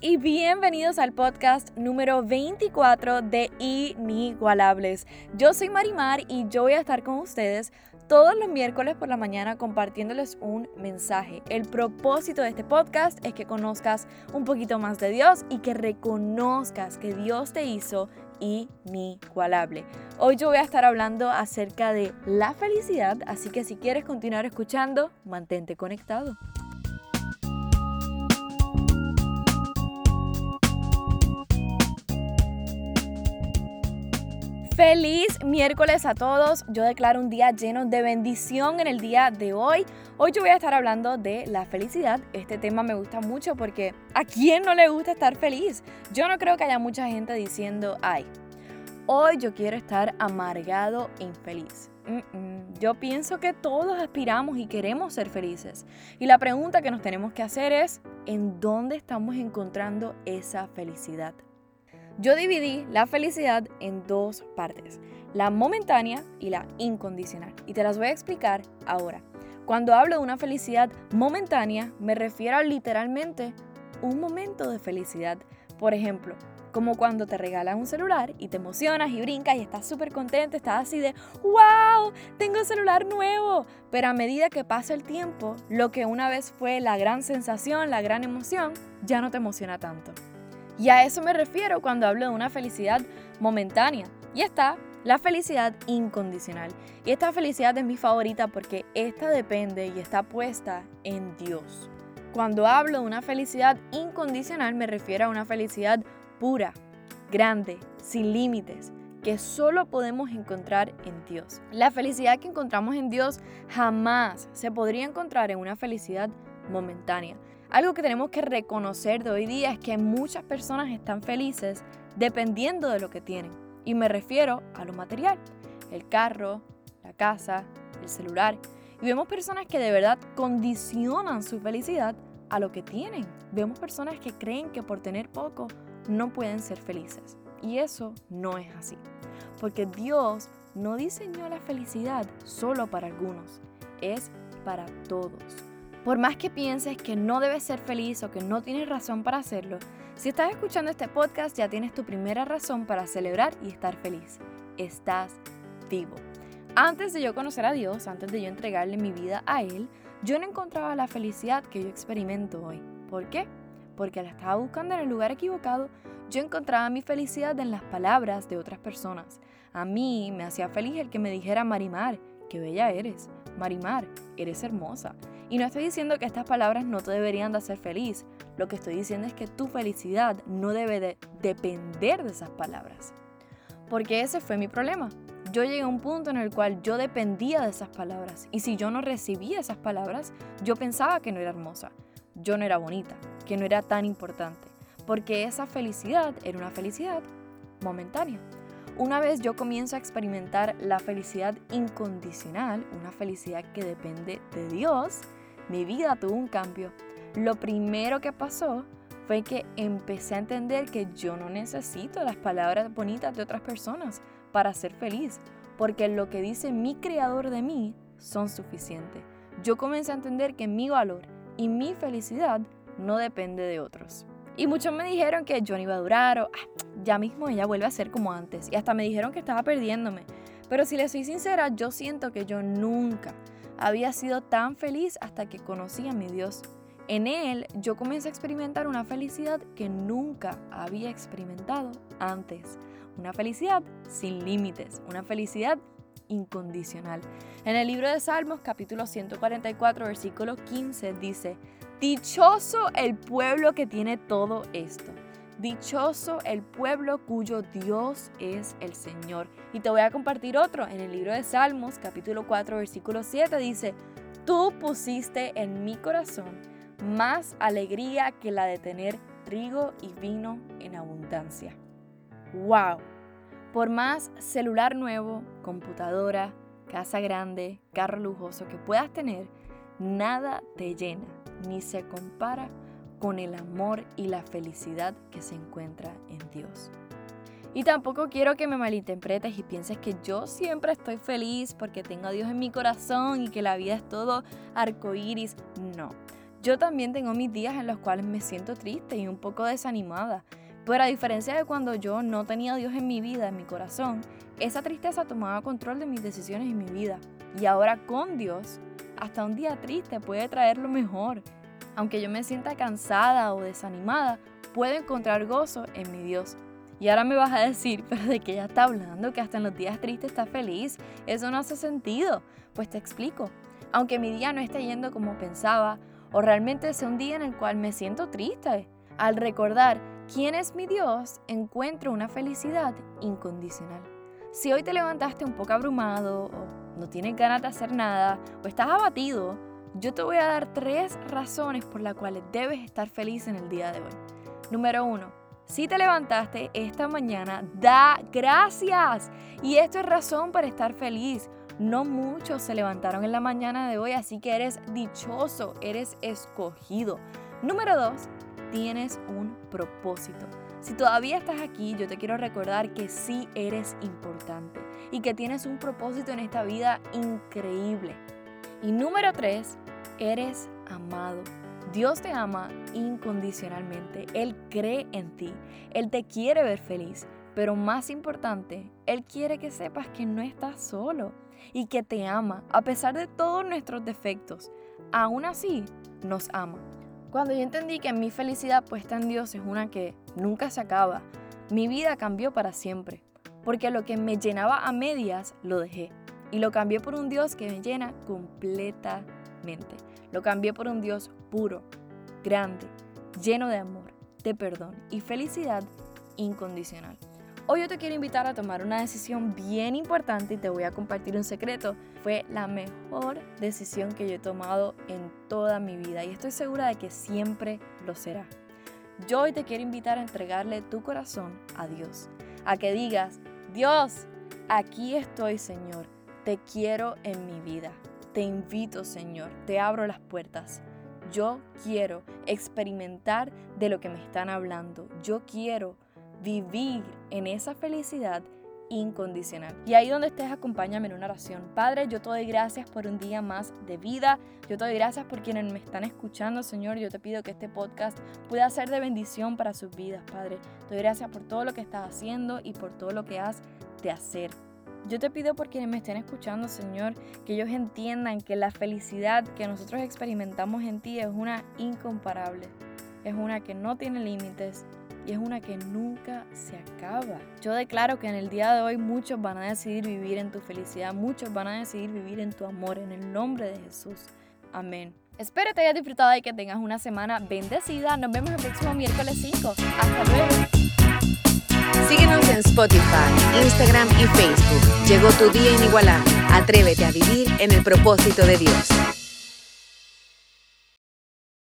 y bienvenidos al podcast número 24 de Inigualables. Yo soy Marimar y yo voy a estar con ustedes todos los miércoles por la mañana compartiéndoles un mensaje. El propósito de este podcast es que conozcas un poquito más de Dios y que reconozcas que Dios te hizo inigualable. Hoy yo voy a estar hablando acerca de la felicidad, así que si quieres continuar escuchando, mantente conectado. Feliz miércoles a todos. Yo declaro un día lleno de bendición en el día de hoy. Hoy yo voy a estar hablando de la felicidad. Este tema me gusta mucho porque ¿a quién no le gusta estar feliz? Yo no creo que haya mucha gente diciendo, ay, hoy yo quiero estar amargado e infeliz. Yo pienso que todos aspiramos y queremos ser felices. Y la pregunta que nos tenemos que hacer es, ¿en dónde estamos encontrando esa felicidad? Yo dividí la felicidad en dos partes, la momentánea y la incondicional. Y te las voy a explicar ahora. Cuando hablo de una felicidad momentánea, me refiero a literalmente un momento de felicidad. Por ejemplo, como cuando te regalan un celular y te emocionas y brincas y estás súper contento, estás así de, wow, tengo un celular nuevo. Pero a medida que pasa el tiempo, lo que una vez fue la gran sensación, la gran emoción, ya no te emociona tanto. Y a eso me refiero cuando hablo de una felicidad momentánea. Y está la felicidad incondicional. Y esta felicidad es mi favorita porque esta depende y está puesta en Dios. Cuando hablo de una felicidad incondicional me refiero a una felicidad pura, grande, sin límites, que solo podemos encontrar en Dios. La felicidad que encontramos en Dios jamás se podría encontrar en una felicidad momentánea. Algo que tenemos que reconocer de hoy día es que muchas personas están felices dependiendo de lo que tienen. Y me refiero a lo material, el carro, la casa, el celular. Y vemos personas que de verdad condicionan su felicidad a lo que tienen. Vemos personas que creen que por tener poco no pueden ser felices. Y eso no es así. Porque Dios no diseñó la felicidad solo para algunos, es para todos. Por más que pienses que no debes ser feliz o que no tienes razón para hacerlo, si estás escuchando este podcast ya tienes tu primera razón para celebrar y estar feliz. Estás vivo. Antes de yo conocer a Dios, antes de yo entregarle mi vida a Él, yo no encontraba la felicidad que yo experimento hoy. ¿Por qué? Porque la estaba buscando en el lugar equivocado. Yo encontraba mi felicidad en las palabras de otras personas. A mí me hacía feliz el que me dijera Marimar, qué bella eres. Marimar, eres hermosa. Y no estoy diciendo que estas palabras no te deberían de hacer feliz. Lo que estoy diciendo es que tu felicidad no debe de depender de esas palabras. Porque ese fue mi problema. Yo llegué a un punto en el cual yo dependía de esas palabras. Y si yo no recibía esas palabras, yo pensaba que no era hermosa, yo no era bonita, que no era tan importante. Porque esa felicidad era una felicidad momentánea. Una vez yo comienzo a experimentar la felicidad incondicional, una felicidad que depende de Dios, mi vida tuvo un cambio. Lo primero que pasó fue que empecé a entender que yo no necesito las palabras bonitas de otras personas para ser feliz, porque lo que dice mi creador de mí son suficientes. Yo comencé a entender que mi valor y mi felicidad no depende de otros. Y muchos me dijeron que yo no iba a durar o ah, ya mismo ella vuelve a ser como antes. Y hasta me dijeron que estaba perdiéndome. Pero si le soy sincera, yo siento que yo nunca había sido tan feliz hasta que conocí a mi Dios. En Él yo comencé a experimentar una felicidad que nunca había experimentado antes. Una felicidad sin límites, una felicidad incondicional. En el libro de Salmos capítulo 144 versículo 15 dice, Dichoso el pueblo que tiene todo esto. Dichoso el pueblo cuyo Dios es el Señor. Y te voy a compartir otro. En el libro de Salmos, capítulo 4, versículo 7, dice, Tú pusiste en mi corazón más alegría que la de tener trigo y vino en abundancia. ¡Wow! Por más celular nuevo, computadora, casa grande, carro lujoso que puedas tener, nada te llena ni se compara con el amor y la felicidad que se encuentra en Dios. Y tampoco quiero que me malinterpretes y pienses que yo siempre estoy feliz porque tengo a Dios en mi corazón y que la vida es todo arcoíris. No. Yo también tengo mis días en los cuales me siento triste y un poco desanimada. Pero a diferencia de cuando yo no tenía a Dios en mi vida, en mi corazón, esa tristeza tomaba control de mis decisiones y mi vida. Y ahora con Dios, hasta un día triste puede traer lo mejor. Aunque yo me sienta cansada o desanimada, puedo encontrar gozo en mi Dios. Y ahora me vas a decir, pero de qué ella está hablando, que hasta en los días tristes está feliz. Eso no hace sentido. Pues te explico. Aunque mi día no esté yendo como pensaba, o realmente sea un día en el cual me siento triste, al recordar quién es mi Dios, encuentro una felicidad incondicional. Si hoy te levantaste un poco abrumado, o no tienes ganas de hacer nada, o estás abatido, yo te voy a dar tres razones por las cuales debes estar feliz en el día de hoy. Número uno, si te levantaste esta mañana, da gracias. Y esto es razón para estar feliz. No muchos se levantaron en la mañana de hoy, así que eres dichoso, eres escogido. Número dos, tienes un propósito. Si todavía estás aquí, yo te quiero recordar que sí eres importante y que tienes un propósito en esta vida increíble. Y número tres, eres amado. Dios te ama incondicionalmente. Él cree en ti. Él te quiere ver feliz. Pero más importante, Él quiere que sepas que no estás solo y que te ama a pesar de todos nuestros defectos. Aún así, nos ama. Cuando yo entendí que mi felicidad puesta en Dios es una que nunca se acaba, mi vida cambió para siempre. Porque lo que me llenaba a medias lo dejé y lo cambié por un Dios que me llena completamente. Lo cambié por un Dios puro, grande, lleno de amor, de perdón y felicidad incondicional. Hoy yo te quiero invitar a tomar una decisión bien importante y te voy a compartir un secreto. Fue la mejor decisión que yo he tomado en toda mi vida y estoy segura de que siempre lo será. Yo hoy te quiero invitar a entregarle tu corazón a Dios, a que digas, Dios, aquí estoy Señor, te quiero en mi vida, te invito Señor, te abro las puertas. Yo quiero experimentar de lo que me están hablando. Yo quiero vivir en esa felicidad incondicional. Y ahí donde estés, acompáñame en una oración. Padre, yo te doy gracias por un día más de vida. Yo te doy gracias por quienes me están escuchando, Señor. Yo te pido que este podcast pueda ser de bendición para sus vidas, Padre. Te doy gracias por todo lo que estás haciendo y por todo lo que has de hacer. Yo te pido por quienes me estén escuchando, Señor, que ellos entiendan que la felicidad que nosotros experimentamos en ti es una incomparable, es una que no tiene límites y es una que nunca se acaba. Yo declaro que en el día de hoy muchos van a decidir vivir en tu felicidad, muchos van a decidir vivir en tu amor, en el nombre de Jesús. Amén. Espero te hayas disfrutado y que tengas una semana bendecida. Nos vemos el próximo miércoles 5. Hasta luego. Síguenos en Spotify, Instagram y Facebook. Llegó tu día inigualable. Atrévete a vivir en el propósito de Dios.